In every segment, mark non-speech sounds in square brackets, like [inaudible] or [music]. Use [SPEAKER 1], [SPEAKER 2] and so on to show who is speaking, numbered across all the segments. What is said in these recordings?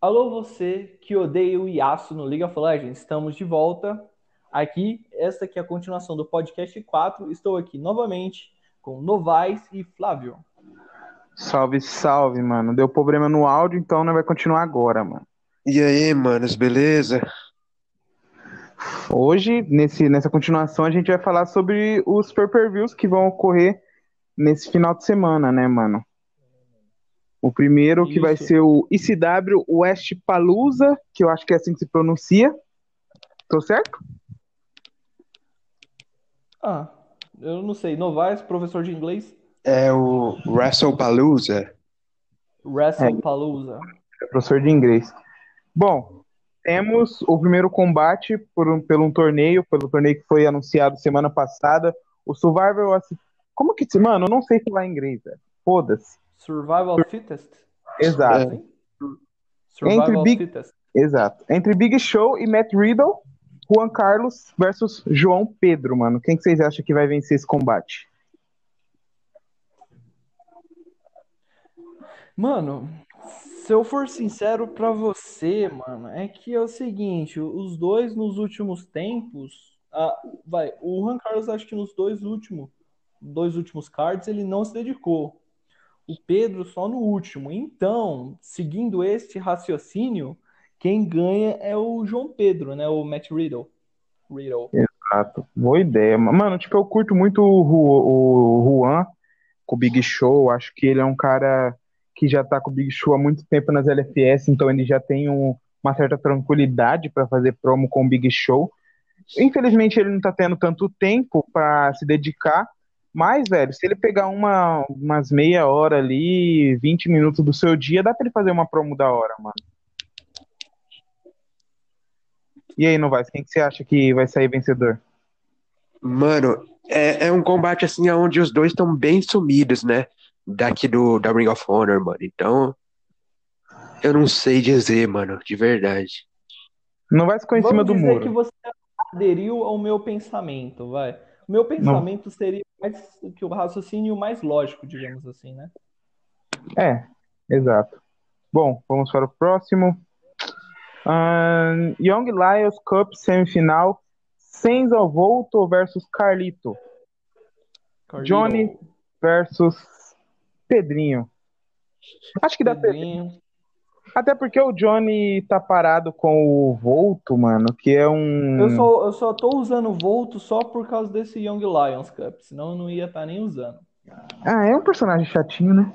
[SPEAKER 1] Alô, você que odeia o Yasuo no League of Legends, estamos de volta aqui. Esta aqui é a continuação do podcast 4. Estou aqui novamente com Novaes e Flávio.
[SPEAKER 2] Salve, salve, mano. Deu problema no áudio, então não vai continuar agora, mano.
[SPEAKER 3] E aí, manos, beleza?
[SPEAKER 2] Hoje, nesse, nessa continuação, a gente vai falar sobre os pay-per-views que vão ocorrer nesse final de semana, né, mano? O primeiro que vai ser o ICW West Palooza, que eu acho que é assim que se pronuncia. Tô certo?
[SPEAKER 1] Ah, eu não sei. Novaes, professor de inglês.
[SPEAKER 3] É o WrestlePalooza.
[SPEAKER 1] WrestlePalooza.
[SPEAKER 2] É professor de inglês. Bom, temos o primeiro combate por um, pelo um torneio, pelo torneio que foi anunciado semana passada. O Survivor. Como que se. Mano, eu não sei falar inglês, velho. Foda-se.
[SPEAKER 1] Survival Fittest.
[SPEAKER 2] Exato.
[SPEAKER 1] Assim? Survival
[SPEAKER 2] Big-
[SPEAKER 1] Fittest.
[SPEAKER 2] Exato. Entre Big Show e Matt Riddle, Juan Carlos versus João Pedro, mano. Quem que vocês acham que vai vencer esse combate?
[SPEAKER 1] Mano, se eu for sincero pra você, mano, é que é o seguinte, os dois nos últimos tempos, ah, vai, o Juan Carlos acho que nos dois últimos, dois últimos cards ele não se dedicou. O Pedro só no último. Então, seguindo este raciocínio, quem ganha é o João Pedro, né? O Matt Riddle. Riddle.
[SPEAKER 2] Exato. Boa ideia. Mano, tipo, eu curto muito o, Juan com o Big Show. Acho que ele é um cara que já tá com o Big Show há muito tempo nas LFS, então ele já tem um- uma certa tranquilidade pra fazer promo com o Big Show. Infelizmente, ele não tá tendo tanto tempo pra se dedicar, mas, velho, se ele pegar uma, umas meia hora ali, 20 minutos do seu dia, dá pra ele fazer uma promo da hora, mano. E aí, Novaes, quem que você acha que vai sair vencedor?
[SPEAKER 3] Mano, é, é um combate assim onde os dois estão bem sumidos, né? Daqui do da Ring of Honor, mano. Então, eu não sei dizer, mano, de verdade.
[SPEAKER 2] Não vai ficou em
[SPEAKER 1] Vamos
[SPEAKER 2] cima do
[SPEAKER 1] dizer
[SPEAKER 2] muro.
[SPEAKER 1] que você aderiu ao meu pensamento, vai. Meu pensamento seria mais que o raciocínio mais lógico, digamos assim, né?
[SPEAKER 2] É, exato. Bom, vamos para o próximo. Ahn, Young Lions Cup semifinal. Senza Volto versus Carlito. Johnny versus Pedrinho. Acho que dá Pedrinho.
[SPEAKER 1] Pedrinho.
[SPEAKER 2] Até porque o Johnny tá parado com o Volto, mano, que é um.
[SPEAKER 1] Eu só, eu só tô usando o Volto só por causa desse Young Lions Cup, senão eu não ia estar nem usando.
[SPEAKER 2] Ah, é um personagem chatinho, né?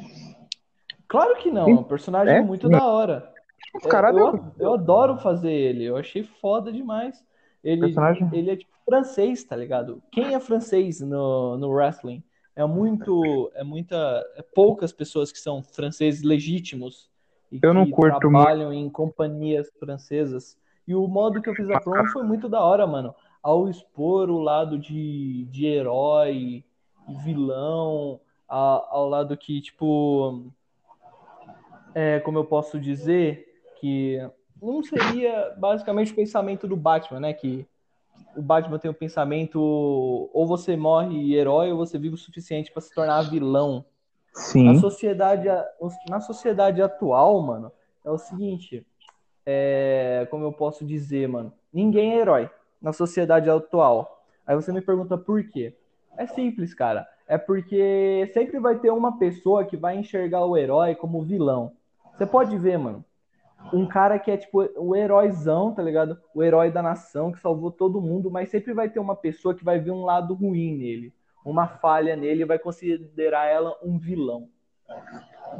[SPEAKER 1] Claro que não, é um personagem
[SPEAKER 2] É?
[SPEAKER 1] muito da hora.
[SPEAKER 2] Os caras
[SPEAKER 1] eu, eu adoro fazer ele, eu achei foda demais. Ele,
[SPEAKER 2] Personagem?
[SPEAKER 1] ele é tipo francês, tá ligado? Quem é francês no, no wrestling? É muito, é muita, é poucas pessoas que são franceses legítimos e
[SPEAKER 2] Eu não
[SPEAKER 1] que
[SPEAKER 2] curto
[SPEAKER 1] trabalham em companhias francesas. E o modo que eu fiz a promo foi muito da hora, mano. Ao expor o lado de, de herói vilão, a- ao lado que, tipo, é, como eu posso dizer, que não seria basicamente o pensamento do Batman, né? Que o Batman tem o pensamento ou você morre herói ou você vive o suficiente para se tornar vilão. Na
[SPEAKER 2] Sim.
[SPEAKER 1] sociedade, na sociedade atual, mano, é o seguinte, é, como eu posso dizer, mano, ninguém é herói na sociedade atual. Aí você me pergunta por quê? É simples, cara. É porque sempre vai ter uma pessoa que vai enxergar o herói como vilão. Você pode ver, mano, um cara que é tipo o heróizão, tá ligado? O herói da nação que salvou todo mundo, mas sempre vai ter uma pessoa que vai ver um lado ruim nele, uma falha nele e vai considerar ela um vilão.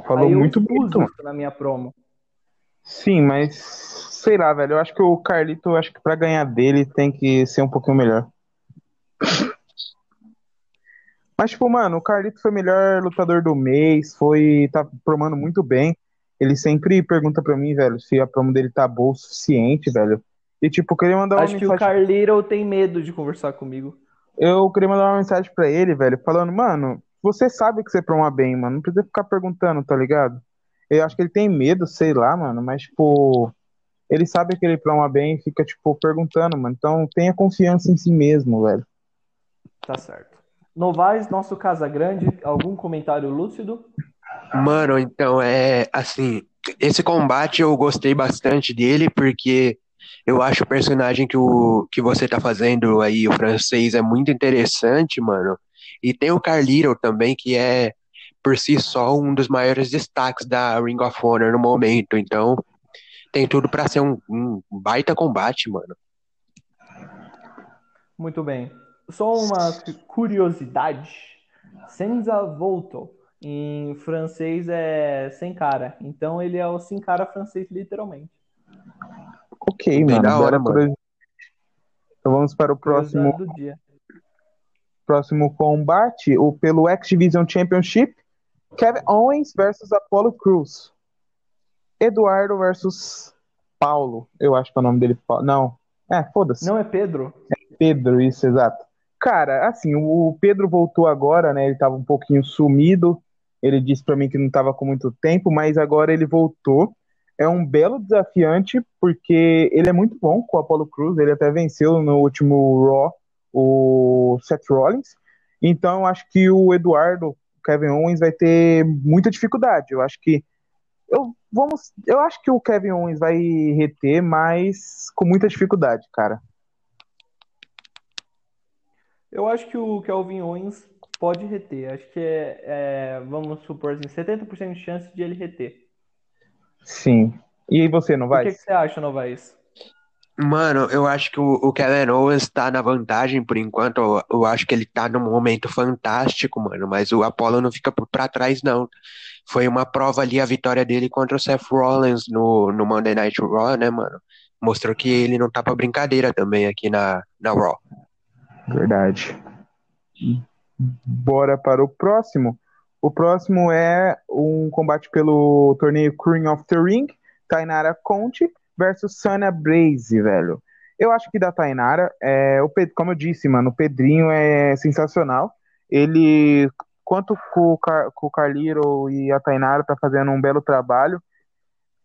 [SPEAKER 2] Falou muito bonito.
[SPEAKER 1] na minha promo.
[SPEAKER 2] Sim, mas sei lá, velho. Eu acho que o Carlito, acho que pra ganhar dele tem que ser um pouquinho melhor. Mas, tipo, mano, o Carlito foi o melhor lutador do mês, foi, tá promando muito bem. Ele sempre pergunta pra mim, velho, se a promo dele tá boa o suficiente, velho. E, tipo, queria mandar uma
[SPEAKER 1] Acho que o
[SPEAKER 2] mensagem.
[SPEAKER 1] Carlito tem medo de conversar comigo.
[SPEAKER 2] Eu queria mandar uma mensagem pra ele, velho, falando, mano, você sabe que você proma bem, mano. Não precisa ficar perguntando, tá ligado? Eu acho que ele tem medo, sei lá, mano, mas, tipo, ele sabe que ele proma bem e fica, tipo, perguntando, mano. Então tenha confiança em si mesmo, velho.
[SPEAKER 1] Tá certo. Novaes, nosso Casa Grande, algum comentário lúcido?
[SPEAKER 3] Mano, então é assim, esse combate eu gostei bastante dele, porque eu acho o personagem que, o, que você tá fazendo aí, o francês, é muito interessante, mano. E tem o Carlito também, que é, por si só, um dos maiores destaques da Ring of Honor no momento. Então, tem tudo para ser um, um baita combate, mano.
[SPEAKER 1] Muito bem. Só uma curiosidade. Senza voltou. Em francês é sem cara. Então ele é o sem cara francês, literalmente.
[SPEAKER 2] Ok, mano.
[SPEAKER 3] da hora, mano.
[SPEAKER 2] Então vamos para o próximo, próximo combate, o pelo X Division Championship, Kevin Owens versus Apollo Cruz. Eduardo versus Paulo. Eu acho que é o nome dele. Paulo. Não. É, foda-se.
[SPEAKER 1] Não é Pedro?
[SPEAKER 2] Pedro, isso, exato. Cara, assim, o Pedro voltou agora, né? Ele tava um pouquinho sumido. Ele disse pra mim que não tava com muito tempo, mas agora ele voltou. É um belo desafiante, porque ele é muito bom com o Apollo Cruz. Ele até venceu no último Raw o Seth Rollins. Então, eu acho que o Eduardo, o Kevin Owens, vai ter muita dificuldade. Eu acho que. Eu, vamos, eu acho que o Kevin Owens vai reter, mas com muita dificuldade, cara.
[SPEAKER 1] Eu acho que o Kelvin Owens pode reter. Acho que é, é, vamos supor assim, 70% de chance de ele reter.
[SPEAKER 2] Sim. E aí você, não
[SPEAKER 1] O
[SPEAKER 2] vai?
[SPEAKER 1] que, que você acha, Novaes?
[SPEAKER 3] Mano, eu acho que o, o Kevin Owens tá na vantagem por enquanto. Eu, eu acho que ele tá num momento fantástico, mano. Mas o Apollo não fica por- pra trás, não. Foi uma prova ali a vitória dele contra o Seth Rollins no, no Monday Night Raw, né, mano? Mostrou que ele não tá pra brincadeira também aqui na, na Raw.
[SPEAKER 2] Verdade. Bora para o próximo. O próximo é um combate pelo torneio Queen of the Ring, Tainara Conte versus Sana Blaze, velho. Eu acho que da Tainara, é, o como eu disse, mano, o Pedrinho é sensacional. Ele, quanto com o, Car com o Carliro e a Tainara, tá fazendo um belo trabalho.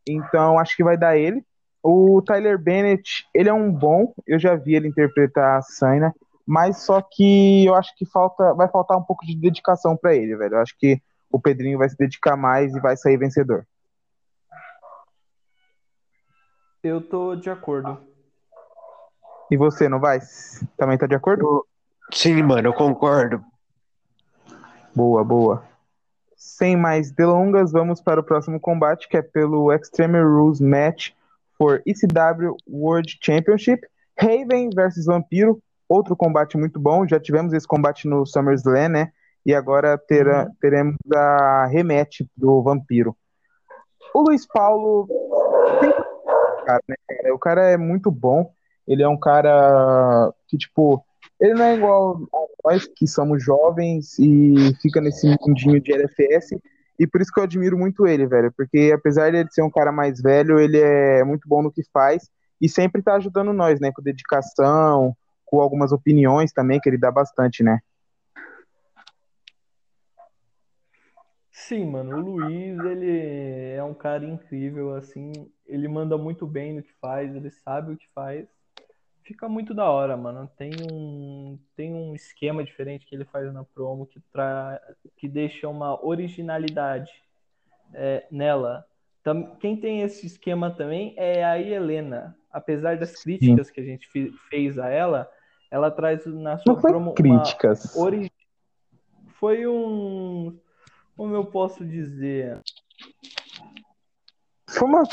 [SPEAKER 2] Então, acho que vai dar ele. O Tyler Bennett, ele é um bom, eu já vi ele interpretar a Sana, mas só que eu acho que falta, vai faltar um pouco de dedicação pra ele, velho. Eu acho que o Pedrinho vai se dedicar mais e vai sair vencedor.
[SPEAKER 1] Eu tô de acordo.
[SPEAKER 2] E você, não vai? Também tá de acordo?
[SPEAKER 3] Sim, mano, eu concordo.
[SPEAKER 2] Boa, boa. Sem mais delongas, vamos para o próximo combate, que é pelo Extreme Rules Match for ECW World Championship. Raven versus Vampiro, outro combate muito bom. Já tivemos esse combate no SummerSlam, né? E agora terá, teremos a rematch do Vampiro. O Luiz Paulo tem cara, né, cara? O cara é muito bom. Ele é um cara que, tipo, ele não é igual a nós que somos jovens e fica nesse mundinho de LFS. E por isso que eu admiro muito ele, velho. Porque apesar de ele ser um cara mais velho, ele é muito bom no que faz e sempre tá ajudando nós, né? Com dedicação, com algumas opiniões também, que ele dá bastante, né?
[SPEAKER 1] Sim, mano, o Luiz, ele é um cara incrível, assim, ele manda muito bem no que faz, ele sabe o que faz. Fica muito da hora, mano. Tem um, tem um esquema diferente que ele faz na promo que, tra... que deixa uma originalidade é, nela. Tam- Quem tem esse esquema também é a Helena. Apesar das críticas que a gente fe- fez a ela, ela traz na sua
[SPEAKER 2] Não foi
[SPEAKER 1] promo
[SPEAKER 2] críticas.
[SPEAKER 1] Foi um. Como eu posso dizer?
[SPEAKER 2] Foi uma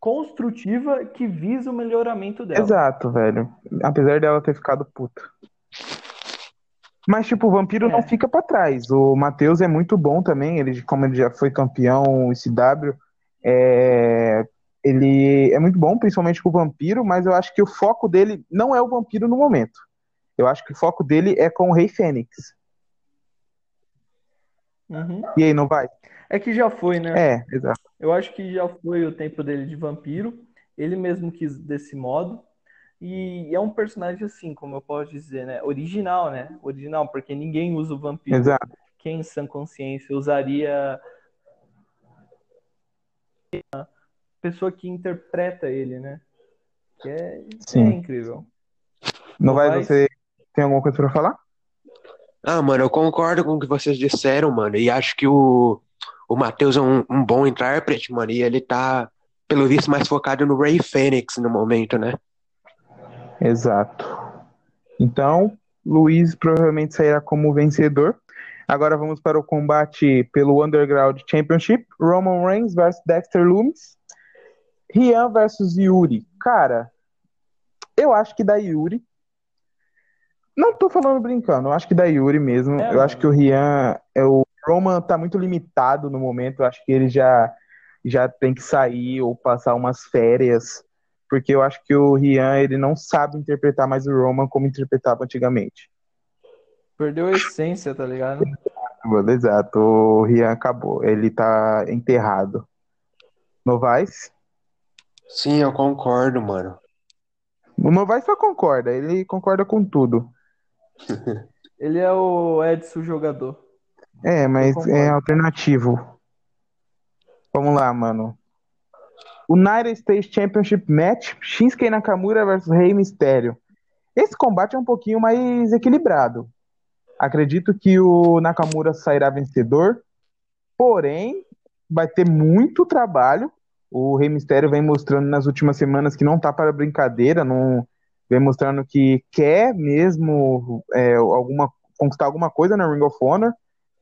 [SPEAKER 1] construtiva que visa o melhoramento dela.
[SPEAKER 2] Exato, velho. Apesar dela ter ficado puta. Mas, tipo, o vampiro
[SPEAKER 1] É.
[SPEAKER 2] não fica pra trás. O Matheus é muito bom também. Ele, como ele já foi campeão CW, é... ele é muito bom, principalmente com o vampiro, mas eu acho que o foco dele não é o vampiro no momento. Eu acho que o foco dele é com o Rei Fênix.
[SPEAKER 1] Uhum.
[SPEAKER 2] E aí, não vai?
[SPEAKER 1] É que já foi, né?
[SPEAKER 2] É, exato.
[SPEAKER 1] Eu acho que já foi o tempo dele de vampiro. Ele mesmo quis desse modo. E é um personagem assim, como eu posso dizer, né? Original, né? Original, porque ninguém usa o vampiro.
[SPEAKER 2] Exato.
[SPEAKER 1] Quem em sã consciência usaria pessoa que interpreta ele, né? Que é,
[SPEAKER 2] Sim.
[SPEAKER 1] é incrível.
[SPEAKER 2] Não vai,
[SPEAKER 1] Mas-
[SPEAKER 2] você tem alguma coisa pra falar?
[SPEAKER 3] Ah, mano, eu concordo com o que vocês disseram, mano. E acho que o, o Matheus é um, um bom intérprete, mano, e ele tá, pelo visto, mais focado no Ray Fênix no momento, né?
[SPEAKER 2] Exato. Então, Luiz provavelmente sairá como vencedor. Agora vamos para o combate pelo Underground Championship. Roman Reigns versus Dexter Loomis. Rian versus Yuri. Cara, eu acho que da Yuri. Não tô falando brincando, eu acho que da Yuri mesmo.
[SPEAKER 1] É,
[SPEAKER 2] eu acho que o Rian. É, o Roman tá muito limitado no momento. Eu acho que ele já, já tem que sair ou passar umas férias. Porque eu acho que o Rian ele não sabe interpretar mais o Roman como interpretava antigamente.
[SPEAKER 1] Perdeu a essência, tá ligado?
[SPEAKER 2] Exato, o Rian acabou. Ele tá enterrado. Novaes?
[SPEAKER 3] Sim, eu concordo, mano.
[SPEAKER 2] O Novaes só concorda, ele concorda com tudo. [laughs]
[SPEAKER 1] Ele é o Edson jogador.
[SPEAKER 2] É, mas é alternativo. Vamos lá, mano. United States Championship Match, Shinsuke Nakamura versus Rey Mysterio. Esse combate é um pouquinho mais equilibrado. Acredito que o Nakamura sairá vencedor, porém vai ter muito trabalho. O Rey Mysterio vem mostrando nas últimas semanas que não tá para brincadeira, não vem mostrando que quer mesmo é, alguma conquistar alguma coisa na Ring of Honor.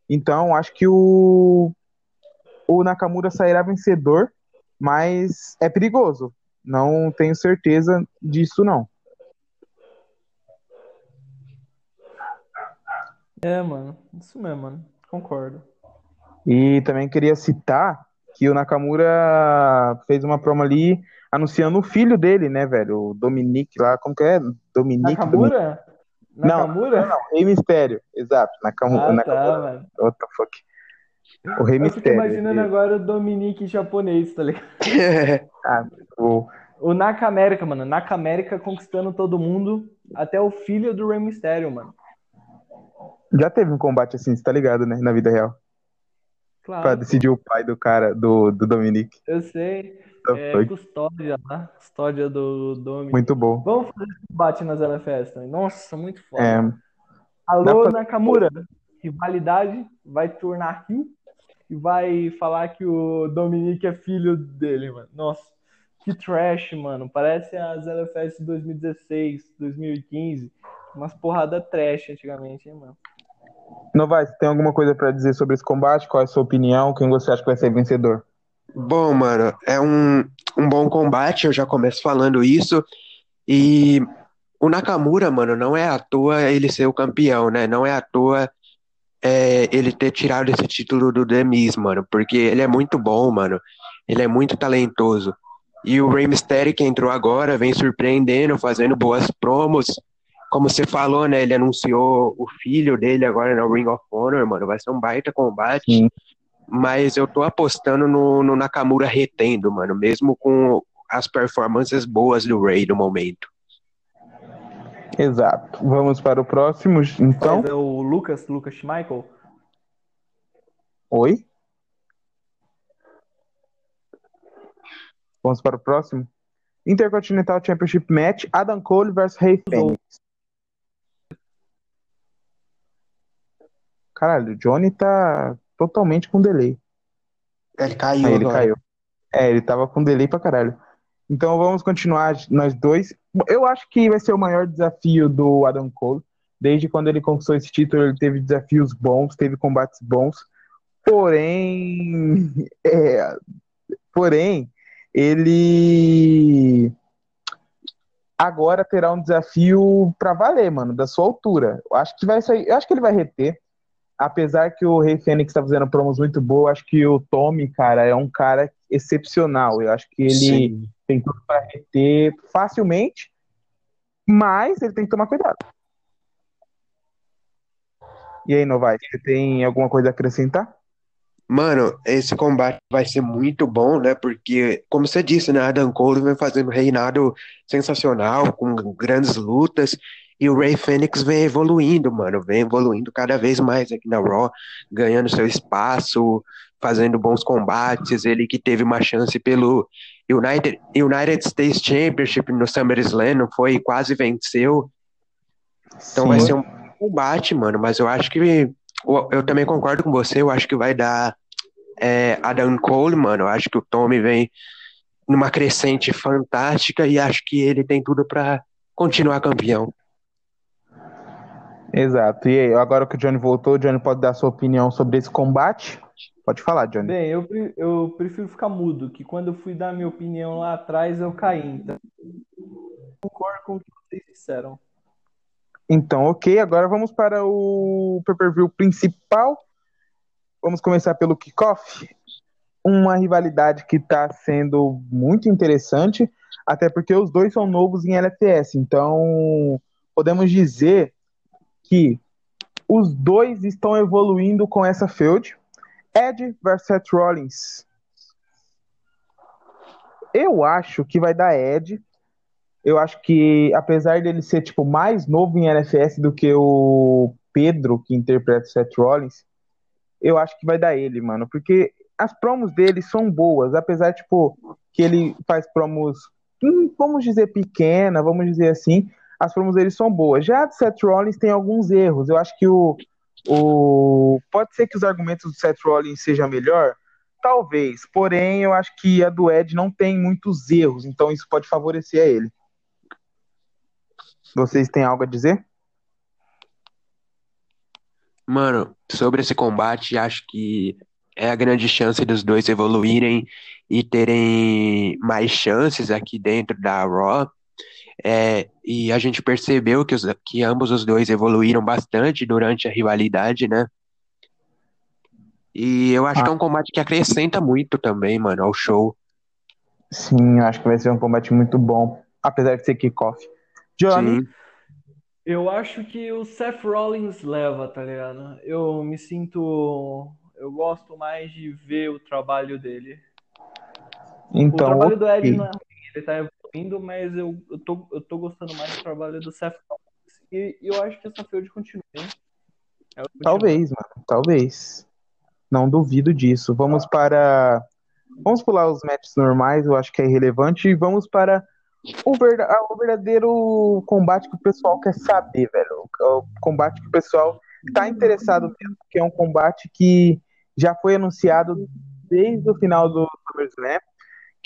[SPEAKER 2] Então acho que o o Nakamura sairá vencedor, mas é perigoso. Não tenho certeza disso não.
[SPEAKER 1] É, mano. Isso mesmo, mano. Concordo.
[SPEAKER 2] E também queria citar que o Nakamura fez uma promo ali anunciando o filho dele, né, velho? O Dominique lá, como que é? Dominique.
[SPEAKER 1] Nakamura?
[SPEAKER 2] Não,
[SPEAKER 1] Nakamura?
[SPEAKER 2] Não, não, Rei Mistério, exato. Nakamura.
[SPEAKER 1] Ah, tá,
[SPEAKER 2] Nakamura.
[SPEAKER 1] mano.
[SPEAKER 2] What the fuck? O Rei
[SPEAKER 1] Eu
[SPEAKER 2] Mistério.
[SPEAKER 1] imaginando
[SPEAKER 2] ele-
[SPEAKER 1] agora o Dominique japonês, tá ligado? [laughs]
[SPEAKER 2] Ah, o-
[SPEAKER 1] O Nakamérica, mano. Nakamérica conquistando todo mundo, até o filho do Rey Mysterio, mano.
[SPEAKER 2] Já teve um combate assim, você tá ligado, né? Na vida real. Pra
[SPEAKER 1] Claro,
[SPEAKER 2] decidir o pai do cara, do, do Dominique.
[SPEAKER 1] eu sei. É custódia lá. Custódia do Dominique.
[SPEAKER 2] Muito bom.
[SPEAKER 1] Vamos fazer esse combate nas LFS também. Nossa, muito foda.
[SPEAKER 2] É,
[SPEAKER 1] Alô,
[SPEAKER 2] pra-
[SPEAKER 1] Nakamura. Rivalidade vai tornar rio e vai falar que o Dominique é filho dele, mano. Nossa, que trash, mano. Parece as LFS de 2016, 2015. Umas porrada trash antigamente, hein, mano.
[SPEAKER 2] Novaes, tem alguma coisa pra dizer sobre esse combate? Qual é a sua opinião? Quem você acha que vai ser vencedor?
[SPEAKER 3] Bom, mano, é um, um bom combate, eu já começo falando isso. E o Nakamura, mano, não é à toa ele ser o campeão, né? Não é à toa é, ele ter tirado esse título do The Miz, mano, porque ele é muito bom, mano. Ele é muito talentoso. E o Rey Mysterio, que entrou agora, vem surpreendendo, fazendo boas promos. Como você falou, né? Ele anunciou o filho dele agora na Ring of Honor, mano. Vai ser um baita combate.
[SPEAKER 2] Sim.
[SPEAKER 3] Mas eu tô apostando no, no Nakamura retendo, mano, mesmo com as performances boas do Ray no momento.
[SPEAKER 2] Exato. Vamos para o próximo, então.
[SPEAKER 1] Mas é o Lucas, Lucas Schmeichel.
[SPEAKER 2] Oi? Vamos para o próximo. Intercontinental Championship Match, Adam Cole versus Rey Fênix. Caralho, o Johnny tá totalmente com delay.
[SPEAKER 3] Ele caiu
[SPEAKER 2] Aí ele
[SPEAKER 3] agora.
[SPEAKER 2] caiu. É, ele tava com delay pra caralho. Então vamos continuar nós dois. Eu acho que vai ser o maior desafio do Adam Cole. Desde quando ele conquistou esse título, ele teve desafios bons, teve combates bons. Porém, [laughs] é, porém, ele agora terá um desafio pra valer, mano, da sua altura. Eu acho que vai sair, eu acho que ele vai reter. Apesar que o Rei Fênix tá fazendo promos muito boas, eu acho que o Tommy, cara, é um cara excepcional. Eu acho que ele
[SPEAKER 3] Sim.
[SPEAKER 2] tem tudo para reter facilmente, mas ele tem que tomar cuidado. E aí, Novaes, você tem alguma coisa a acrescentar?
[SPEAKER 3] Mano, esse combate vai ser muito bom, né? Porque, como você disse, né? Adam Cole vem fazendo um reinado sensacional, com grandes lutas, e o Ray Fênix vem evoluindo, mano. Vem evoluindo cada vez mais aqui na Raw, ganhando seu espaço, fazendo bons combates. Ele que teve uma chance pelo United, United States Championship no SummerSlam, não foi? Quase venceu. Então vai
[SPEAKER 2] Sim.
[SPEAKER 3] ser um combate, mano. Mas eu acho que. Eu, também concordo com você, eu acho que vai dar é Adam Cole, mano. Eu acho que o Tommy vem numa crescente fantástica e acho que ele tem tudo pra continuar campeão.
[SPEAKER 2] Exato. E aí, agora que o Johnny voltou, o Johnny pode dar sua opinião sobre esse combate? Pode falar, Johnny.
[SPEAKER 1] Bem, eu, eu prefiro ficar mudo, que quando eu fui dar minha opinião lá atrás, eu caí. Então, concordo com o que vocês disseram.
[SPEAKER 2] Então, ok, agora vamos para o pay-per-view principal. Vamos começar pelo kickoff. Uma rivalidade que está sendo muito interessante, até porque os dois são novos em LFS. Então, podemos dizer que os dois estão evoluindo com essa feud. Ed versus Seth Rollins. Eu acho que vai dar Ed. Eu acho que, apesar dele ser tipo mais novo em LFS do que o Pedro, que interpreta o Seth Rollins, eu acho que vai dar ele, mano. Porque as promos dele são boas, apesar, tipo, que ele faz promos, hum, vamos dizer, pequena, vamos dizer assim, as promos dele são boas. Já a do Seth Rollins tem alguns erros. Eu acho que o, o. Pode ser que os argumentos do Seth Rollins sejam melhor? Talvez. Porém, eu acho que a do Ed não tem muitos erros, então isso pode favorecer a ele. Vocês têm algo a dizer?
[SPEAKER 3] Mano, sobre esse combate, acho que é a grande chance dos dois evoluírem e terem mais chances aqui dentro da Raw. É, e a gente percebeu que, os, que ambos os dois evoluíram bastante durante a rivalidade, né? E eu acho que é um combate que acrescenta muito também, mano, ao show.
[SPEAKER 2] Sim, eu acho que vai ser um combate muito bom, apesar de ser kickoff. Johnny,
[SPEAKER 3] Sim.
[SPEAKER 1] Eu acho que o Seth Rollins leva, tá ligado? Eu me sinto. Eu gosto mais de ver o trabalho dele. O
[SPEAKER 2] então,
[SPEAKER 1] trabalho do Ed não é ruim, ele tá evoluindo, mas eu, eu, tô, eu tô gostando mais do trabalho do Seth. E, e eu acho que essa feud continua, hein? Continua.
[SPEAKER 2] Talvez, mano, talvez. Não duvido disso. Vamos para. Vamos pular os matches normais, eu acho que é irrelevante, e vamos para o, verda- ah, o verdadeiro combate que o pessoal quer saber, velho. O combate que o pessoal tá interessado mesmo, que é um combate que já foi anunciado desde o final do SummerSlam,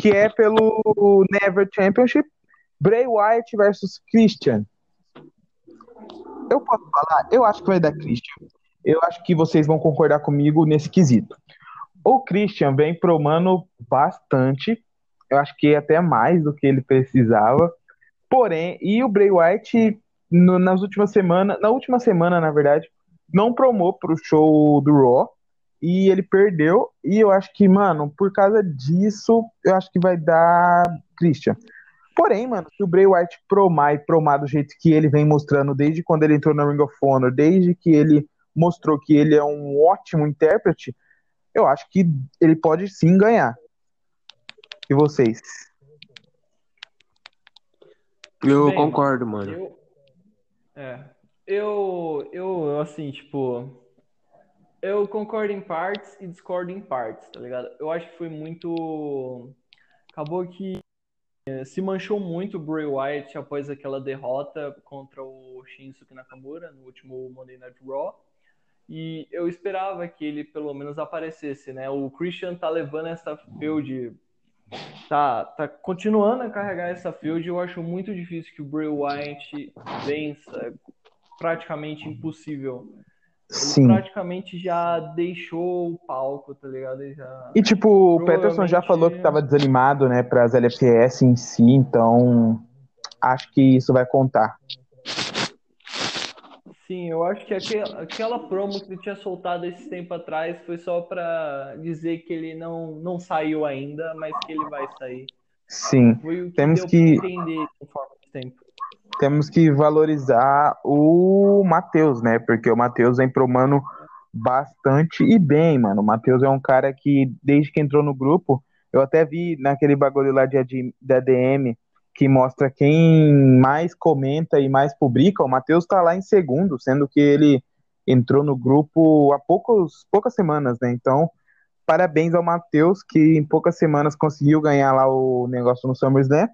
[SPEAKER 2] que é pelo Never Championship, Bray Wyatt versus Christian. Eu posso falar? Eu acho que vai dar Christian. Eu acho que vocês vão concordar comigo nesse quesito. O Christian vem promando bastante. Eu acho que até mais do que ele precisava. Porém, e o Bray Wyatt no- nas últimas semanas, na última semana, na verdade, não promou pro show do Raw e ele perdeu. E eu acho que, mano, por causa disso, eu acho que vai dar Christian. Porém, mano, se o Bray Wyatt promar e promar do jeito que ele vem mostrando desde quando ele entrou na Ring of Honor, desde que ele mostrou que ele é um ótimo intérprete, eu acho que ele pode sim ganhar. E vocês?
[SPEAKER 3] Eu
[SPEAKER 1] Bem,
[SPEAKER 3] concordo, mano.
[SPEAKER 1] Eu, é, eu, eu, assim, tipo, eu concordo em partes e discordo em partes, tá ligado? Eu acho que foi muito, acabou que eh, se manchou muito o Bray Wyatt após aquela derrota contra o Shinsuke Nakamura no último Monday Night Raw. E eu esperava que ele pelo menos aparecesse, né? O Christian tá levando essa feud tá, tá continuando a carregar essa field. Eu acho muito difícil que o Bray Wyatt vença. Praticamente impossível. Ele
[SPEAKER 2] Sim.
[SPEAKER 1] praticamente já deixou o palco, tá ligado? Ele já...
[SPEAKER 2] E tipo, o Peterson já falou que tava desanimado, né, para as LFS em si, então acho que isso vai contar.
[SPEAKER 1] Sim, eu acho que aquela, aquela promo que ele tinha soltado esse tempo atrás foi só pra dizer que ele não, não saiu ainda, mas que ele vai sair.
[SPEAKER 2] Sim.
[SPEAKER 1] Foi o que
[SPEAKER 2] Temos que-
[SPEAKER 1] entender conforme o tempo.
[SPEAKER 2] Temos que valorizar o Matheus, né? Porque o Matheus vem promando bastante e bem, mano. O Matheus é um cara que, desde que entrou no grupo, eu até vi naquele bagulho lá de, da DM que mostra quem mais comenta e mais publica. O Matheus tá lá em segundo, sendo que ele entrou no grupo há poucos, poucas semanas, né? Então, parabéns ao Matheus, que em poucas semanas conseguiu ganhar lá o negócio no SummerSlam.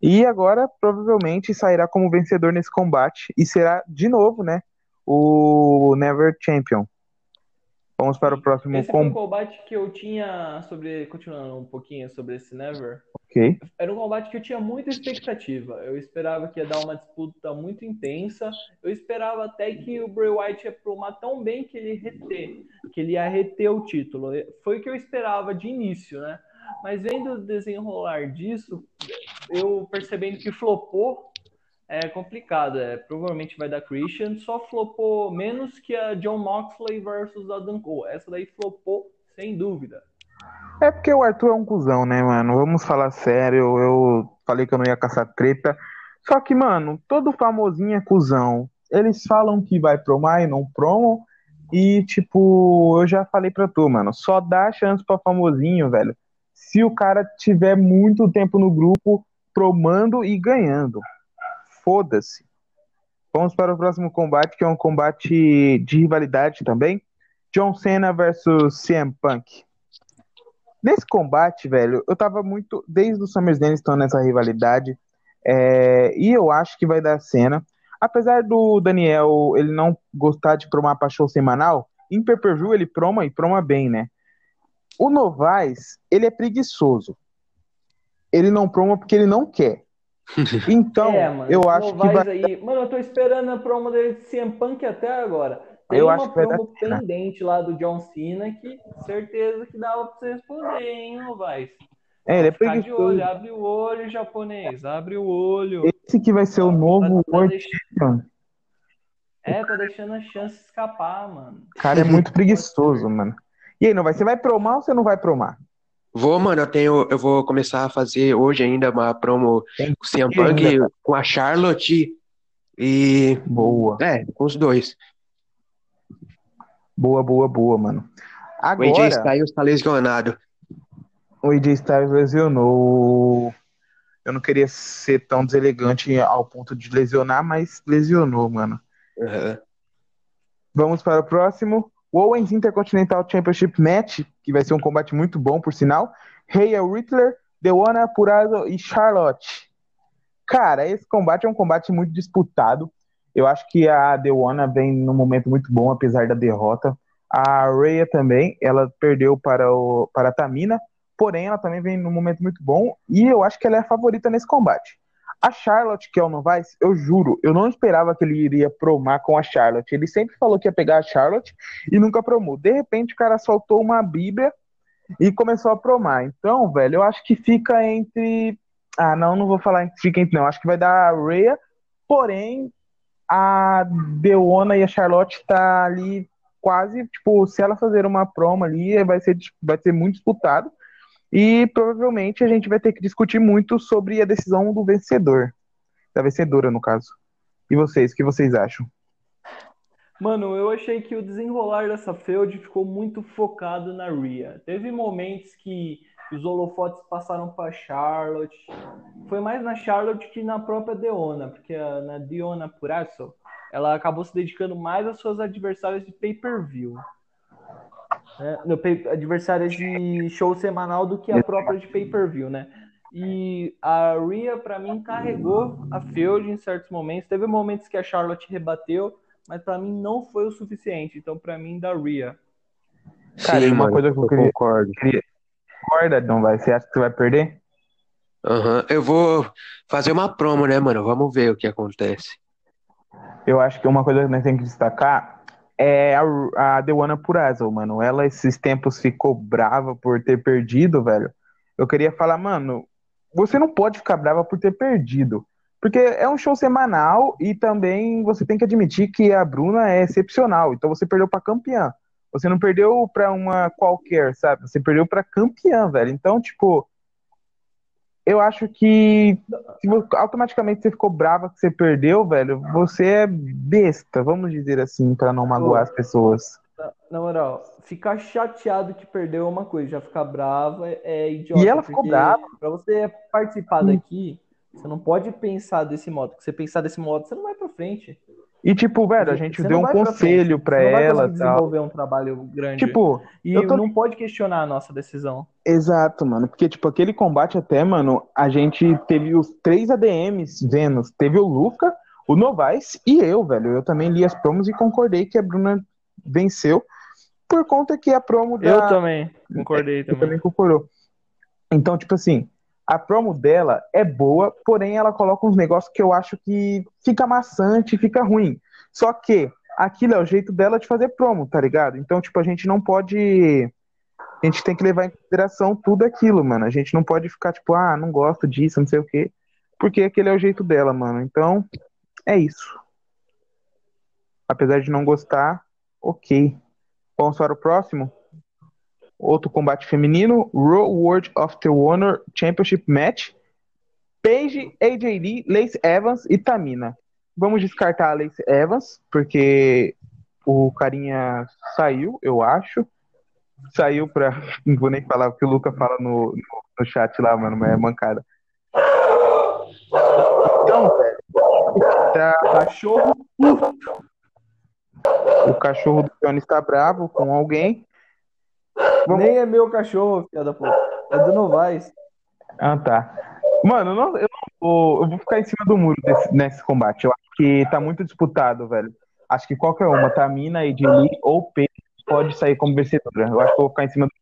[SPEAKER 2] E agora provavelmente sairá como vencedor nesse combate e será de novo, né, o Never Champion. Vamos para o próximo
[SPEAKER 1] Esse foi um combate. que eu tinha sobre. Continuando um pouquinho sobre esse Never.
[SPEAKER 2] Ok.
[SPEAKER 1] Era um combate que eu tinha muita expectativa. Eu esperava que ia dar uma disputa muito intensa. Eu esperava até que o Bray Wyatt ia promar tão bem que ele ia reter, que ele ia reter o título. Foi o que eu esperava de início, né? Mas vendo o desenrolar disso, eu percebendo que flopou, é complicado. É, provavelmente vai dar Christian, só flopou menos que a John Moxley versus Adam Cole. Essa daí flopou sem dúvida.
[SPEAKER 2] É porque o Arthur é um cuzão, né, mano? Vamos falar sério. Eu falei que eu não ia caçar treta. Só que, mano, todo famosinho é cuzão. Eles falam que vai promar e não promam. E, tipo, eu já falei pra tu, mano, só dá chance pra famosinho, velho. Se o cara tiver muito tempo no grupo promando e ganhando. Foda-se. Vamos para o próximo combate, que é um combate de rivalidade também. John Cena versus CM Punk. Nesse combate, velho, eu tava muito. Desde o SummerSlam estão nessa rivalidade. é, e eu acho que vai dar cena. Apesar do Daniel ele não gostar de promar pra show semanal, em pay-per-view ele proma e proma bem, né? O Novaes, ele é preguiçoso. Ele não proma porque ele não quer. [laughs] Então,
[SPEAKER 1] é, mano,
[SPEAKER 2] eu acho que vai.
[SPEAKER 1] aí. Mano, eu tô esperando a promo dele de CM Punk até agora. Tem
[SPEAKER 2] Eu
[SPEAKER 1] uma
[SPEAKER 2] acho que vai dar
[SPEAKER 1] promo pendente lá do John Cena que certeza que dava pra você responder, hein, Novaes?
[SPEAKER 2] É, ele é
[SPEAKER 1] Ficar de
[SPEAKER 2] preguiçoso.
[SPEAKER 1] olho, abre o olho, japonês, abre o olho.
[SPEAKER 2] Esse que vai ser o novo
[SPEAKER 1] Tá- tá
[SPEAKER 2] World Champion.
[SPEAKER 1] É, tá deixando a chance escapar, mano.
[SPEAKER 2] O cara é muito preguiçoso, mano. E aí, não vai? Você vai promar ou você não vai promar?
[SPEAKER 3] Vou, mano, eu tenho, eu vou começar a fazer hoje ainda uma promo
[SPEAKER 2] Tem
[SPEAKER 3] com o CM Punk com a Charlotte e
[SPEAKER 2] Boa.
[SPEAKER 3] é, com os dois.
[SPEAKER 2] Boa, boa, boa, mano.
[SPEAKER 3] O AJ
[SPEAKER 2] Agora,
[SPEAKER 3] Styles tá lesionado.
[SPEAKER 2] o AJ Styles lesionou. Eu não queria ser tão deselegante ao ponto de lesionar, mas lesionou, mano.
[SPEAKER 3] Aham.
[SPEAKER 2] Vamos para o próximo. O Owens Intercontinental Championship Match, que vai ser um combate muito bom, por sinal. Rhea Riddler, Deonna Purrazzo e Charlotte. Cara, esse combate é um combate muito disputado. Eu acho que a Deonna vem num momento muito bom, apesar da derrota. A Rhea também, ela perdeu para, o, para a Tamina, porém ela também vem num momento muito bom e eu acho que ela é a favorita nesse combate. A Charlotte, que é o Novaes, eu juro, eu não esperava que ele iria promar com a Charlotte. Ele sempre falou que ia pegar a Charlotte e nunca promou. De repente, o cara soltou uma bíblia e começou a promar. Então, velho, eu acho que fica entre. Ah, não, não vou falar que fica entre, não. Acho que vai dar a Rhea, porém, a Deona e a Charlotte tá ali quase, tipo, se ela fazer uma promo ali, vai ser, vai ser muito disputado. E provavelmente a gente vai ter que discutir muito sobre a decisão do vencedor. Da vencedora, no caso. E vocês, o que vocês acham?
[SPEAKER 1] Mano, eu achei que o desenrolar dessa feud ficou muito focado na Rhea. Teve momentos que os holofotes passaram para Charlotte. Foi mais na Charlotte que na própria Deonna, porque a, na Deonna Purrazzo, ela acabou se dedicando mais às suas adversárias de pay-per-view. Né? No pay, adversárias de show semanal do que a própria de pay-per-view, né? E a Rhea, pra mim, carregou a feud em certos momentos. Teve momentos que a Charlotte rebateu, mas pra mim não foi o suficiente. Então, pra mim, da Rhea.
[SPEAKER 2] Cara,
[SPEAKER 3] Sim,
[SPEAKER 2] uma
[SPEAKER 3] mano,
[SPEAKER 2] coisa que eu
[SPEAKER 3] eu
[SPEAKER 2] queria-
[SPEAKER 3] concordo.
[SPEAKER 2] Concorda, não vai? Você acha que você vai perder?
[SPEAKER 3] Aham. Eu vou fazer uma promo, né, mano? Vamos ver o que acontece.
[SPEAKER 2] Eu acho que uma coisa que nós temos que destacar é a, a Dewana Purrazzo, mano. Ela esses tempos ficou brava por ter perdido, velho. Eu queria falar, mano, você não pode ficar brava por ter perdido. Porque é um show semanal e também você tem que admitir que a Bruna é excepcional. Então você perdeu pra campeã. Você não perdeu pra uma qualquer, sabe? Você perdeu pra campeã, velho. Então, tipo, eu acho que automaticamente você ficou brava que você perdeu, velho, você é besta, vamos dizer assim, pra não magoar as pessoas.
[SPEAKER 1] Na moral, ficar chateado que perdeu é uma coisa, já ficar brava é, idiota.
[SPEAKER 2] E ela ficou brava.
[SPEAKER 1] Pra você participar daqui, você não pode pensar desse modo. Se você pensar desse modo, você não vai pra frente.
[SPEAKER 2] E tipo, velho, a gente
[SPEAKER 1] Você
[SPEAKER 2] deu um
[SPEAKER 1] vai
[SPEAKER 2] conselho
[SPEAKER 1] vai
[SPEAKER 2] ela, tal.
[SPEAKER 1] desenvolver um trabalho grande.
[SPEAKER 2] Tipo,
[SPEAKER 1] e
[SPEAKER 2] eu tô-
[SPEAKER 1] não pode questionar a nossa decisão.
[SPEAKER 2] exato, mano, porque tipo, aquele combate até, mano, a gente teve os três ADMs vendo, teve o Luca, o Novaes e eu, velho. Eu também li as promos e concordei que a Bruna venceu. por conta que a promo da.
[SPEAKER 1] Eu também, concordei também.
[SPEAKER 2] também concordou. Então, tipo assim, a promo dela é boa, porém ela coloca uns negócios que eu acho que fica maçante, fica ruim. Só que aquilo é o jeito dela de fazer promo, tá ligado? Então, tipo, a gente não pode. A gente tem que levar em consideração tudo aquilo, mano. A gente não pode ficar, tipo, ah, não gosto disso, não sei o quê. Porque aquele é o jeito dela, mano. Então, é isso. Apesar de não gostar, ok. Vamos para o próximo? Outro combate feminino, Raw World of the Honor Championship Match. Paige, AJ Lee, Lace Evans e Tamina. Vamos descartar a Lace Evans, porque o carinha saiu, eu acho. Saiu pra. [laughs] Não vou nem falar o que o Luca fala no, no, no chat lá, mano, mas é mancada. Então. Tá,
[SPEAKER 1] Cachorro.
[SPEAKER 2] o cachorro do Johnny está bravo com alguém. Vamos-
[SPEAKER 1] Nem é meu cachorro, filha da puta. É do Novaes.
[SPEAKER 2] Ah, tá. Mano, eu não, eu não vou, eu vou ficar em cima do muro desse- nesse combate. Eu acho que tá muito disputado, velho. Acho que qualquer uma, Tamina, Edili ou Paige pode sair como vencedora. Eu acho que eu vou ficar em cima do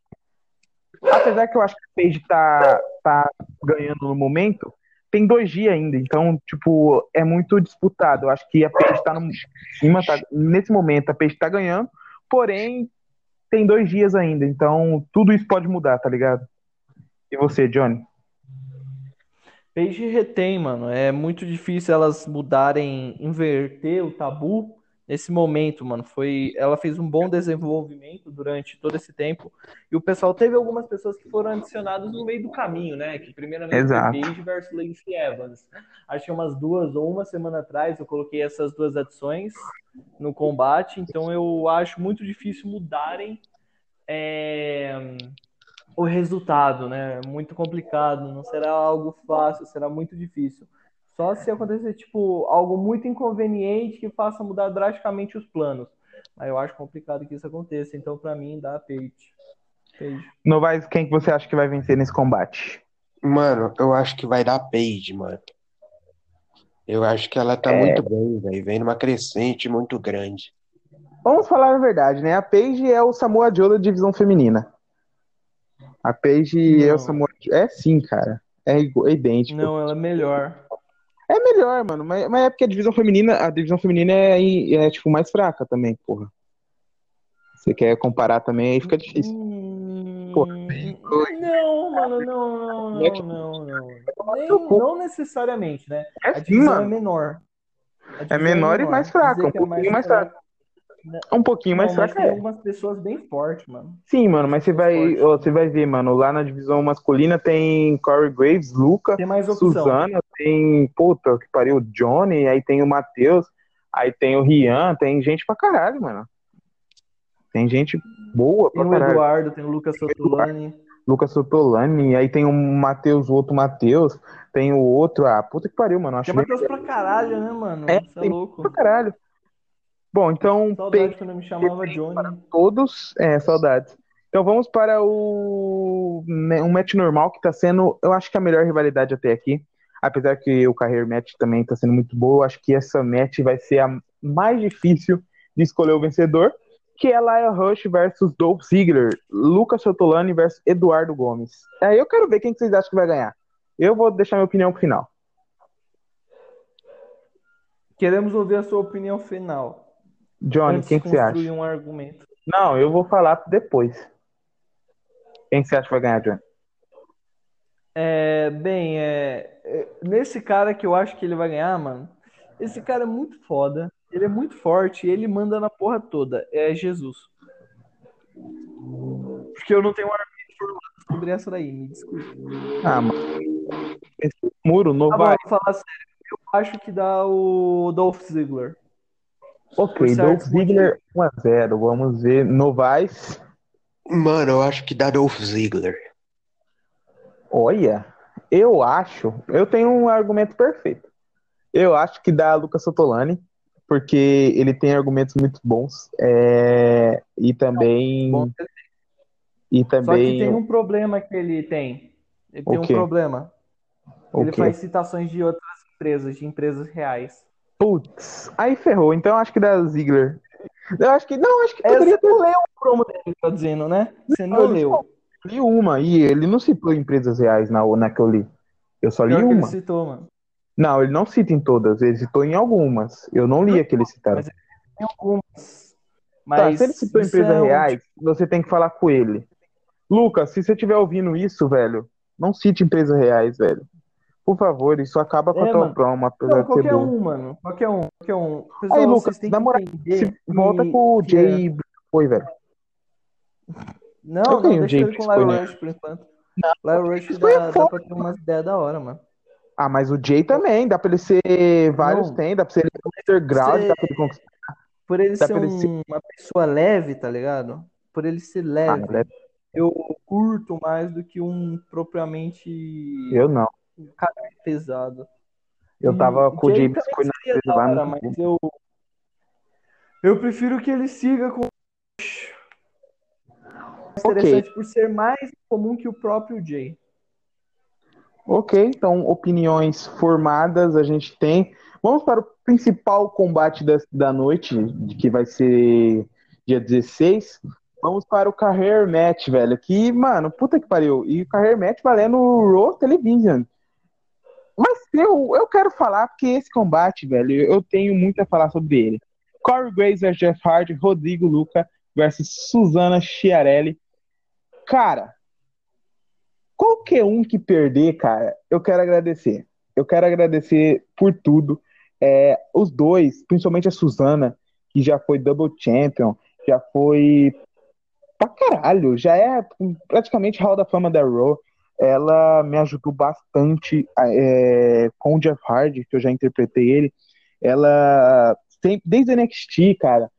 [SPEAKER 2] Apesar que eu acho que a Paige tá, tá ganhando no momento, tem dois dias ainda. Então, tipo, é muito disputado. Eu acho que a Paige tá no cima, tá, nesse momento a Paige tá ganhando, porém tem dois dias ainda. Então, tudo isso pode mudar, tá ligado? E você, Johnny?
[SPEAKER 1] Paige retém, mano. É muito difícil elas mudarem, inverter o tabu nesse momento, mano. Foi, ela fez um bom desenvolvimento durante todo esse tempo. E o pessoal teve algumas pessoas que foram adicionadas no meio do caminho, né? Que primeiramente
[SPEAKER 2] Exato.
[SPEAKER 1] foi Paige versus Lacey Evans. Acho que umas duas ou uma semana atrás eu coloquei essas duas adições no combate. Então eu acho muito difícil mudarem é, o resultado, né? Muito complicado, não será algo fácil, será muito difícil. Só se acontecer, tipo, algo muito inconveniente que faça mudar drasticamente os planos. Mas eu acho complicado que isso aconteça, então pra mim dá Paige.
[SPEAKER 2] Novaes, quem que você acha que vai vencer nesse combate?
[SPEAKER 3] Mano, eu acho que vai dar Paige, mano. Eu acho que ela tá
[SPEAKER 2] É.
[SPEAKER 3] muito bem, velho. Vem numa crescente muito grande.
[SPEAKER 2] Vamos falar a verdade, né? A Paige é o Samoa Joe da divisão feminina. A Paige é
[SPEAKER 1] Não.
[SPEAKER 2] o Samoa Joe. É sim, cara. É, igu- é idêntico.
[SPEAKER 1] Não, ela é melhor.
[SPEAKER 2] É melhor, mano. Mas, mas é porque a divisão feminina, a divisão feminina é, é, tipo mais fraca também, porra. Você quer comparar também, aí fica difícil.
[SPEAKER 1] Hum, não, mano, não, não, não, não, não. Nem-
[SPEAKER 2] Pô.
[SPEAKER 1] não necessariamente, né?
[SPEAKER 2] É
[SPEAKER 1] A
[SPEAKER 2] sim,
[SPEAKER 1] divisão é menor.
[SPEAKER 2] É menor e mais fraca, um
[SPEAKER 1] é
[SPEAKER 2] pouquinho mais fraca. Um pouquinho mais
[SPEAKER 1] Não,
[SPEAKER 2] fraca
[SPEAKER 1] tem
[SPEAKER 2] é.
[SPEAKER 1] algumas pessoas bem fortes, mano.
[SPEAKER 2] Sim, mano, mas você vai,
[SPEAKER 1] Forte.
[SPEAKER 2] você vai ver, mano, lá na divisão masculina tem Corey Graves, Luca,
[SPEAKER 1] Tem mais opção.
[SPEAKER 2] Suzana, tem, puta, que pariu, o Johnny, aí tem o Matheus, aí tem o Rian, tem gente pra caralho, mano. Tem gente boa
[SPEAKER 1] Tem
[SPEAKER 2] pra
[SPEAKER 1] o
[SPEAKER 2] caralho.
[SPEAKER 1] Eduardo, tem o Lucas Sotolani.
[SPEAKER 2] Lucas Sotolani, aí tem o Matheus, o outro Matheus, tem o outro, ah, puta que pariu, mano, acho
[SPEAKER 1] Tem Matheus pra caralho, né, mano?
[SPEAKER 2] É,
[SPEAKER 1] Você é
[SPEAKER 2] tem
[SPEAKER 1] louco.
[SPEAKER 2] pra caralho. Bom, então,
[SPEAKER 1] Saudade quando me chamava Johnny.
[SPEAKER 2] todos, é, saudades. Então vamos para o né, um match normal que tá sendo, eu acho que a melhor rivalidade até aqui. Apesar que o Career Match também tá sendo muito boa, acho que essa match vai ser a mais difícil de escolher o vencedor, que é Lyle Rush versus Dolph Ziggler, Lucas Sotolani versus Eduardo Gomes. Aí eu quero ver quem que vocês acham que vai ganhar. Eu vou deixar minha opinião pro final.
[SPEAKER 1] Queremos ouvir a sua opinião final.
[SPEAKER 2] Johnny,
[SPEAKER 1] antes
[SPEAKER 2] quem que você acha?
[SPEAKER 1] um argumento.
[SPEAKER 2] Não, eu vou falar depois. Quem que você acha que vai ganhar, Johnny?
[SPEAKER 1] É, bem, é, é, nesse cara que eu acho que ele vai ganhar, mano, esse cara é muito foda, ele é muito forte, ele manda na porra toda. É Jesus. Porque eu não tenho um argumento formado sobre essa daí, me desculpe.
[SPEAKER 2] Ah, mano. Esse muro não
[SPEAKER 1] Tá bom,
[SPEAKER 2] vai.
[SPEAKER 1] vou falar sério. Eu acho que dá o Dolph Ziggler.
[SPEAKER 2] Ok, Dolph Ziggler 1x0. Vamos ver. Novaes.
[SPEAKER 3] Mano, eu acho que dá Dolph Ziggler.
[SPEAKER 2] Olha, eu acho. Eu tenho um argumento perfeito. Eu acho que dá Lucas Sotolani, porque ele tem argumentos muito bons. é, E também.
[SPEAKER 1] Bom,
[SPEAKER 2] E
[SPEAKER 1] Só que
[SPEAKER 2] também.
[SPEAKER 1] tem um problema que ele tem. Ele tem
[SPEAKER 2] O
[SPEAKER 1] um problema. Ele faz citações de outras empresas, de empresas reais.
[SPEAKER 2] Putz, aí ferrou. Então eu acho que dá Ziggler. Eu acho que. Não, acho que
[SPEAKER 1] É,
[SPEAKER 2] poderia
[SPEAKER 1] você
[SPEAKER 2] ter.
[SPEAKER 1] não leu o promo dele, tá dizendo, né? Você não
[SPEAKER 2] eu
[SPEAKER 1] leu.
[SPEAKER 2] Li uma, e ele não citou empresas reais na, na que eu li. Eu só li
[SPEAKER 1] Pior que ele
[SPEAKER 2] uma.
[SPEAKER 1] citou, mano.
[SPEAKER 2] Não, ele não cita em todas, ele citou em algumas. Eu não li a que ele citaram.
[SPEAKER 1] Mas Tem algumas.
[SPEAKER 2] Tá,
[SPEAKER 1] Mas
[SPEAKER 2] se ele citou empresas
[SPEAKER 1] é
[SPEAKER 2] reais, você tem que falar com ele. Lucas, se você estiver ouvindo isso, velho, não cite empresas reais, velho. Por favor, isso acaba com
[SPEAKER 1] É,
[SPEAKER 2] a tua
[SPEAKER 1] mano.
[SPEAKER 2] promo, apesar
[SPEAKER 1] Não,
[SPEAKER 2] de
[SPEAKER 1] qualquer um, mano. Qualquer um. Qualquer um. Pessoal,
[SPEAKER 2] Aí, Lucas, na
[SPEAKER 1] que
[SPEAKER 2] moral, volta com o
[SPEAKER 1] é-
[SPEAKER 2] Jay Foi, velho.
[SPEAKER 1] Não,
[SPEAKER 2] Eu
[SPEAKER 1] não,
[SPEAKER 2] tenho
[SPEAKER 1] deixa
[SPEAKER 2] Jay
[SPEAKER 1] ele com o
[SPEAKER 2] né?
[SPEAKER 1] Rush por enquanto. Lyle Rush
[SPEAKER 2] Foi
[SPEAKER 1] dá, dá pra ter umas ideias da hora, mano.
[SPEAKER 2] Ah, mas o Jay também, dá pra ele ser vários
[SPEAKER 1] Não.
[SPEAKER 2] tem, dá pra ser underground,
[SPEAKER 1] Você-
[SPEAKER 2] dá pra ele conquistar.
[SPEAKER 1] Por ele
[SPEAKER 2] Dá
[SPEAKER 1] ser
[SPEAKER 2] pra ele
[SPEAKER 1] um-
[SPEAKER 2] ser-
[SPEAKER 1] uma pessoa leve, tá ligado? Por ele ser
[SPEAKER 2] Ah,
[SPEAKER 1] leve,
[SPEAKER 2] leve.
[SPEAKER 1] eu curto mais do que um propriamente
[SPEAKER 2] Eu não.
[SPEAKER 1] um cara pesado.
[SPEAKER 2] Eu
[SPEAKER 1] E
[SPEAKER 2] tava com o
[SPEAKER 1] Jay
[SPEAKER 2] Biscoito na
[SPEAKER 1] hora,
[SPEAKER 2] no.
[SPEAKER 1] mas eu eu prefiro que ele siga com Interessante por ser mais comum que o próprio Jay.
[SPEAKER 2] Ok, então opiniões formadas a gente tem. Vamos para o principal combate da, da noite, que vai ser dia 16. Vamos para o Career Match, velho. Que, mano, puta que pariu. E o Career Match valendo o Raw Television. Mas eu, eu quero falar, porque esse combate, velho, eu tenho muito a falar sobre ele. Corey Graves versus Jeff Hardy, Rodrigo Luca versus Susana Chiarelli. Cara, qualquer um que perder, cara, eu quero agradecer. Eu quero agradecer por tudo. É, os dois, principalmente a Susana, que já foi double champion, já foi pra caralho, já é praticamente Hall da Fama da Raw. Ela me ajudou bastante é, com o Jeff Hardy, que eu já interpretei ele. Ela, sempre, desde o NXT, cara,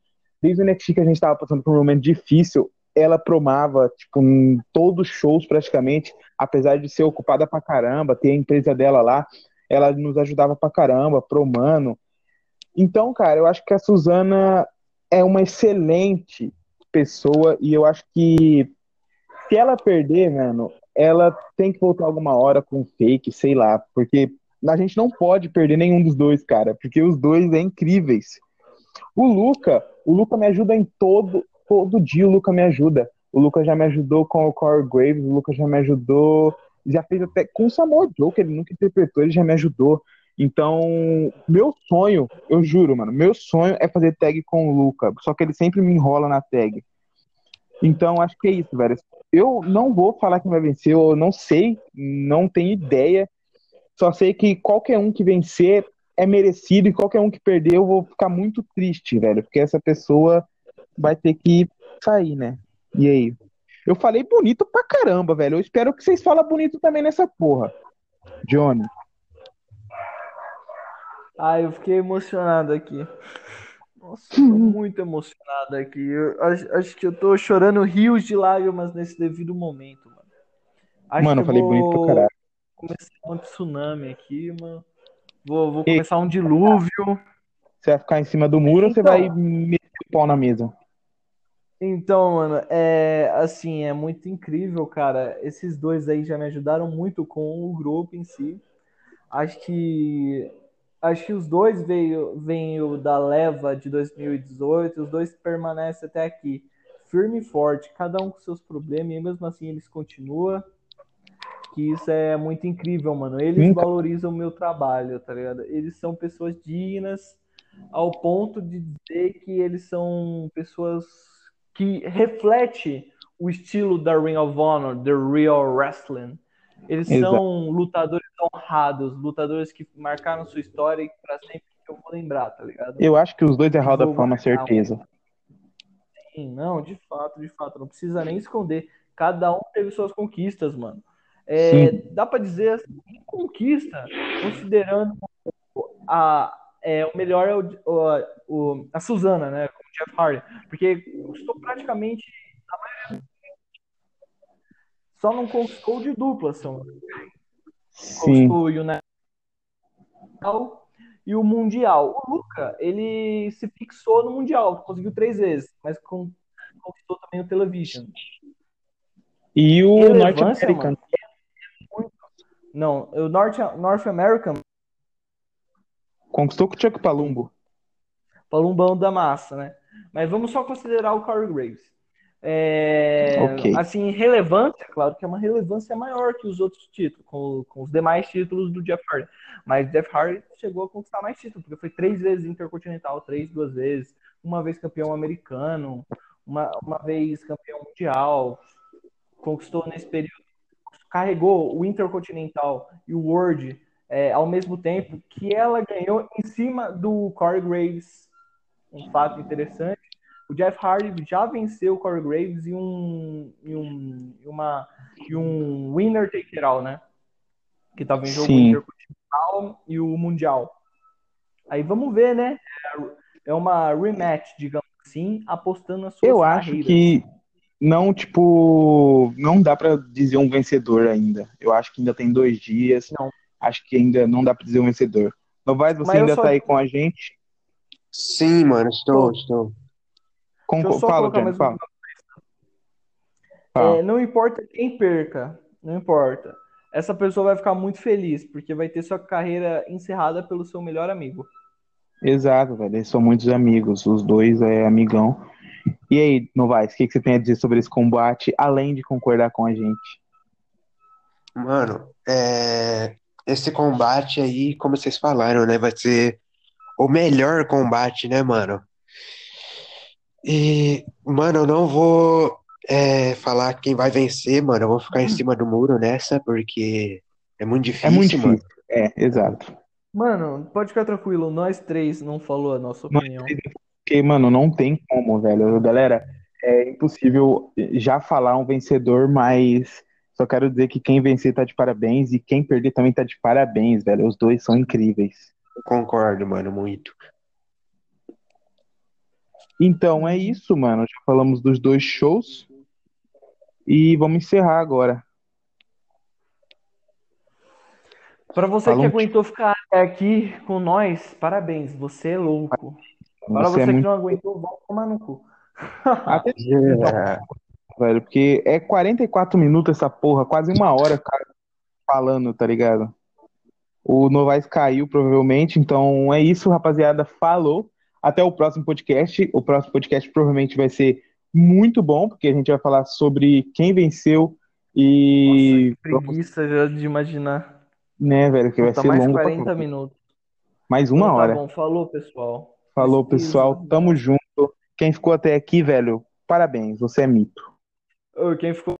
[SPEAKER 2] desde o NXT que a gente tava passando por um momento difícil, ela promava, tipo, em todos os shows praticamente, apesar de ser ocupada pra caramba, ter a empresa dela lá, ela nos ajudava pra caramba, promando. Então, cara, eu acho que a Suzana é uma excelente pessoa e eu acho que se ela perder, mano, ela tem que voltar alguma hora com fake, sei lá, porque a gente não pode perder nenhum dos dois, cara, porque os dois é incríveis. O Luca, o Luca me ajuda em todo, todo dia o Luca me ajuda. O Luca já me ajudou com o Corey Graves, o Luca já me ajudou, já fez até com o Samuel Joe, que ele nunca interpretou, ele já me ajudou. Então, meu sonho, eu juro, mano, meu sonho é fazer tag com o Luca, só que ele sempre me enrola na tag. Então, acho que é isso, velho. Eu não vou falar quem vai vencer, eu não sei, não tenho ideia. Só sei que qualquer um que vencer é merecido e qualquer um que perder eu vou ficar muito triste, velho, porque essa pessoa vai ter que sair, né? E aí? Eu falei bonito pra caramba, velho. Eu espero que vocês falem bonito também nessa porra. Johnny.
[SPEAKER 1] Ah, eu fiquei emocionado aqui. Nossa, eu tô [laughs] muito emocionado aqui. Eu acho, acho que eu tô chorando rios de lágrimas nesse devido momento, mano. Acho
[SPEAKER 2] Mano, eu falei
[SPEAKER 1] vou
[SPEAKER 2] bonito pra caralho.
[SPEAKER 1] começar um tsunami aqui, mano. Vou, vou começar um dilúvio.
[SPEAKER 2] Você vai ficar em cima do muro ou você
[SPEAKER 1] Então.
[SPEAKER 2] vai meter o pau na mesa?
[SPEAKER 1] Então, mano, é assim, é muito incrível, cara. Esses dois aí já me ajudaram muito com o grupo em si. Acho que acho que os dois veio veio da leva de 2018, os dois permanecem até aqui, firme e forte, cada um com seus problemas e mesmo assim eles continuam. Que isso é muito incrível, mano. Eles valorizam o meu trabalho, tá ligado? Eles são pessoas dignas ao ponto de dizer que eles são pessoas que reflete o estilo da Ring of Honor, The Real Wrestling. Eles
[SPEAKER 2] Exato.
[SPEAKER 1] são lutadores honrados, lutadores que marcaram sua história e para sempre eu vou lembrar, tá ligado?
[SPEAKER 2] Eu acho que os dois é Hall da Fama, certeza.
[SPEAKER 1] Sim, não, de fato, de fato, não precisa nem esconder. Cada um teve suas conquistas, mano. É, dá pra dizer assim, conquista, considerando a, é, o melhor é o, a Suzana, né? Com o Jeff Hardy. Porque conquistou praticamente Só não conquistou de dupla, são.
[SPEAKER 2] Sim.
[SPEAKER 1] O United e o Mundial. O Luca, ele se fixou no Mundial, conseguiu três vezes, mas con- conquistou também o Television.
[SPEAKER 2] E o Norte Americano.
[SPEAKER 1] Não, o North, North American,
[SPEAKER 2] Conquistou com o Chuck Palumbo.
[SPEAKER 1] Palumbão da massa, né? Mas vamos só considerar o Corey Graves. É,
[SPEAKER 2] Ok.
[SPEAKER 1] Assim, relevância, claro que é uma relevância maior que os outros títulos, com, com os demais títulos do Jeff Hardy. Mas Jeff Hardy chegou a conquistar mais títulos, porque foi três vezes intercontinental, três, duas vezes, uma vez campeão americano, uma, uma vez campeão mundial, conquistou nesse período, carregou o Intercontinental e o World é, ao mesmo tempo que ela ganhou em cima do Corey Graves. Um fato interessante. O Jeff Hardy já venceu o Corey Graves em um, em um, uma, em um winner take it all, né? Que jogo
[SPEAKER 2] Sim.
[SPEAKER 1] Intercontinental e o Mundial. Aí vamos ver, né? É uma rematch, digamos assim, apostando nas suas
[SPEAKER 2] Eu acho
[SPEAKER 1] carreiras.
[SPEAKER 2] que não, tipo, não dá pra dizer um vencedor ainda. Eu acho que ainda tem dois dias.
[SPEAKER 1] Não.
[SPEAKER 2] Acho que ainda não dá pra dizer um vencedor. Novaes, você
[SPEAKER 1] Mas
[SPEAKER 2] ainda tá aí com a gente?
[SPEAKER 3] Sim, mano, estou, estou.
[SPEAKER 2] Com...
[SPEAKER 1] Deixa eu só
[SPEAKER 2] Fala,
[SPEAKER 1] mais
[SPEAKER 2] fala.
[SPEAKER 1] uma
[SPEAKER 2] Fala.
[SPEAKER 1] É, não importa quem perca, não importa. Essa pessoa vai ficar muito feliz, porque vai ter sua carreira encerrada pelo seu melhor amigo.
[SPEAKER 2] Exato, velho. Eles são muitos amigos. Os dois é amigão. E aí, Novaes, o que, que você tem a dizer sobre esse combate, além de concordar com a gente?
[SPEAKER 3] Mano, é, esse combate aí, como vocês falaram, né, vai ser o melhor combate, né, mano? E, mano, eu não vou é, falar quem vai vencer, mano. Eu vou ficar em cima do muro nessa, porque é muito difícil,
[SPEAKER 2] É muito
[SPEAKER 3] mano.
[SPEAKER 2] difícil. É, exato.
[SPEAKER 1] Mano, pode ficar tranquilo, nós três não falou a nossa opinião.
[SPEAKER 2] Porque, mano, não tem como, velho. Galera, é impossível já falar um vencedor, mas só quero dizer que quem vencer tá de parabéns e quem perder também tá de parabéns, velho. Os dois são incríveis.
[SPEAKER 3] Concordo, mano, muito.
[SPEAKER 2] Então é isso, mano. Já falamos dos dois shows e vamos encerrar agora.
[SPEAKER 1] Pra você
[SPEAKER 2] Fala
[SPEAKER 1] que aguentou ficar aqui com nós, parabéns, você é louco. Para
[SPEAKER 2] Você
[SPEAKER 1] você
[SPEAKER 2] é
[SPEAKER 1] que
[SPEAKER 2] muito
[SPEAKER 1] não aguentou, vamos tomar no cu. [laughs]
[SPEAKER 2] Até [laughs]
[SPEAKER 3] É,
[SPEAKER 2] velho, porque é 44 minutos essa porra, quase uma hora, cara, falando, tá ligado? O Novaes caiu, provavelmente, então é isso, rapaziada. Falou. Até o próximo podcast. O próximo podcast provavelmente vai ser muito bom, porque a gente vai falar sobre quem venceu e.
[SPEAKER 1] Preguiça já de imaginar.
[SPEAKER 2] né, velho, que vai
[SPEAKER 1] Puta,
[SPEAKER 2] ser
[SPEAKER 1] mais
[SPEAKER 2] longo pra
[SPEAKER 1] 40
[SPEAKER 2] caralho.
[SPEAKER 1] minutos.
[SPEAKER 2] Mais uma
[SPEAKER 1] Então tá
[SPEAKER 2] hora.
[SPEAKER 1] bom, falou, pessoal.
[SPEAKER 2] Falou, pessoal. Tamo junto. Quem ficou até aqui, velho, parabéns, você é mito.
[SPEAKER 1] Quem ficou